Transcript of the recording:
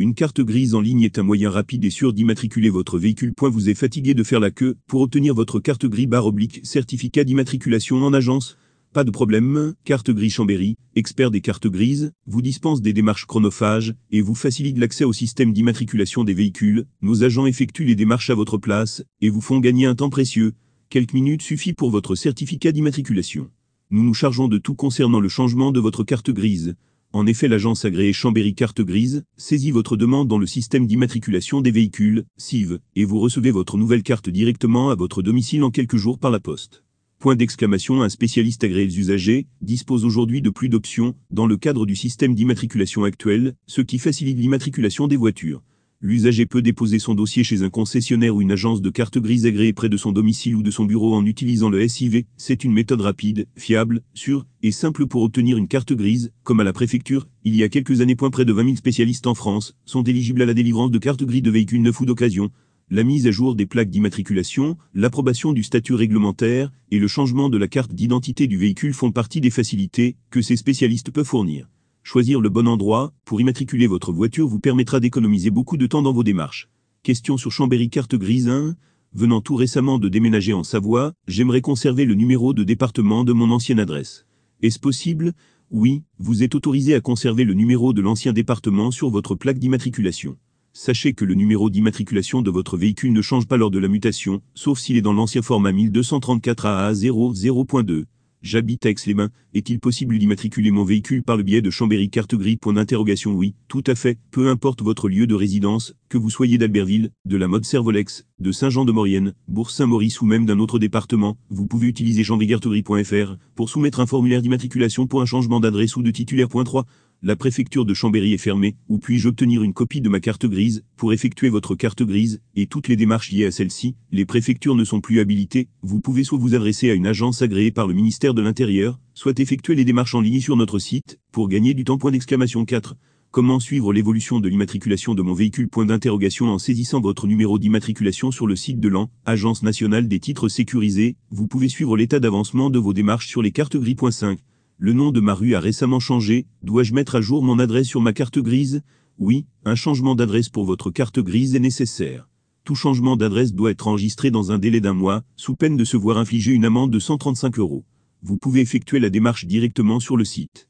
Une carte grise en ligne est un moyen rapide et sûr d'immatriculer votre véhicule. Vous êtes fatigué de faire la queue pour obtenir votre carte gris barre oblique certificat d'immatriculation en agence Pas de problème, Carte Gris Chambéry, expert des cartes grises, vous dispense des démarches chronophages et vous facilite l'accès au système d'immatriculation des véhicules. Nos agents effectuent les démarches à votre place et vous font gagner un temps précieux. Quelques minutes suffit pour votre certificat d'immatriculation. Nous nous chargeons de tout concernant le changement de votre carte grise. En effet, l'agence agréée Chambéry Carte Grise saisit votre demande dans le système d'immatriculation des véhicules, SIV, et vous recevez votre nouvelle carte directement à votre domicile en quelques jours par la poste. Point d'exclamation, un spécialiste agréé des usagers dispose aujourd'hui de plus d'options dans le cadre du système d'immatriculation actuel, ce qui facilite l'immatriculation des voitures. L'usager peut déposer son dossier chez un concessionnaire ou une agence de carte grise agréée près de son domicile ou de son bureau en utilisant le SIV. C'est une méthode rapide, fiable, sûre et simple pour obtenir une carte grise, comme à la préfecture. Il y a quelques années, près de 20 000 spécialistes en France sont éligibles à la délivrance de cartes grises de véhicules neufs ou d'occasion. La mise à jour des plaques d'immatriculation, l'approbation du statut réglementaire et le changement de la carte d'identité du véhicule font partie des facilités que ces spécialistes peuvent fournir. Choisir le bon endroit pour immatriculer votre voiture vous permettra d'économiser beaucoup de temps dans vos démarches. Question sur Chambéry carte grise 1. Venant tout récemment de déménager en Savoie, j'aimerais conserver le numéro de département de mon ancienne adresse. Est-ce possible? Oui, vous êtes autorisé à conserver le numéro de l'ancien département sur votre plaque d'immatriculation. Sachez que le numéro d'immatriculation de votre véhicule ne change pas lors de la mutation, sauf s'il est dans l'ancien format 1234 AA00.2. J'habite Aix-les-Bains. Est-il possible d'immatriculer mon véhicule par le biais de Chambéry carte gris Point d'interrogation Oui, tout à fait. Peu importe votre lieu de résidence, que vous soyez d'Albertville, de la mode Servolex, de Saint-Jean-de-Maurienne, Bourg-Saint-Maurice ou même d'un autre département, vous pouvez utiliser chambérycartegris.fr pour soumettre un formulaire d'immatriculation pour un changement d'adresse ou de titulaire. 3 la préfecture de Chambéry est fermée, ou puis-je obtenir une copie de ma carte grise pour effectuer votre carte grise et toutes les démarches liées à celle-ci? Les préfectures ne sont plus habilitées, vous pouvez soit vous adresser à une agence agréée par le ministère de l'Intérieur, soit effectuer les démarches en ligne sur notre site pour gagner du temps. Point d'exclamation 4. Comment suivre l'évolution de l'immatriculation de mon véhicule? Point d'interrogation en saisissant votre numéro d'immatriculation sur le site de l'AN, Agence nationale des titres sécurisés, vous pouvez suivre l'état d'avancement de vos démarches sur les cartes gris.5. Le nom de ma rue a récemment changé, dois-je mettre à jour mon adresse sur ma carte grise? Oui, un changement d'adresse pour votre carte grise est nécessaire. Tout changement d'adresse doit être enregistré dans un délai d'un mois, sous peine de se voir infliger une amende de 135 euros. Vous pouvez effectuer la démarche directement sur le site.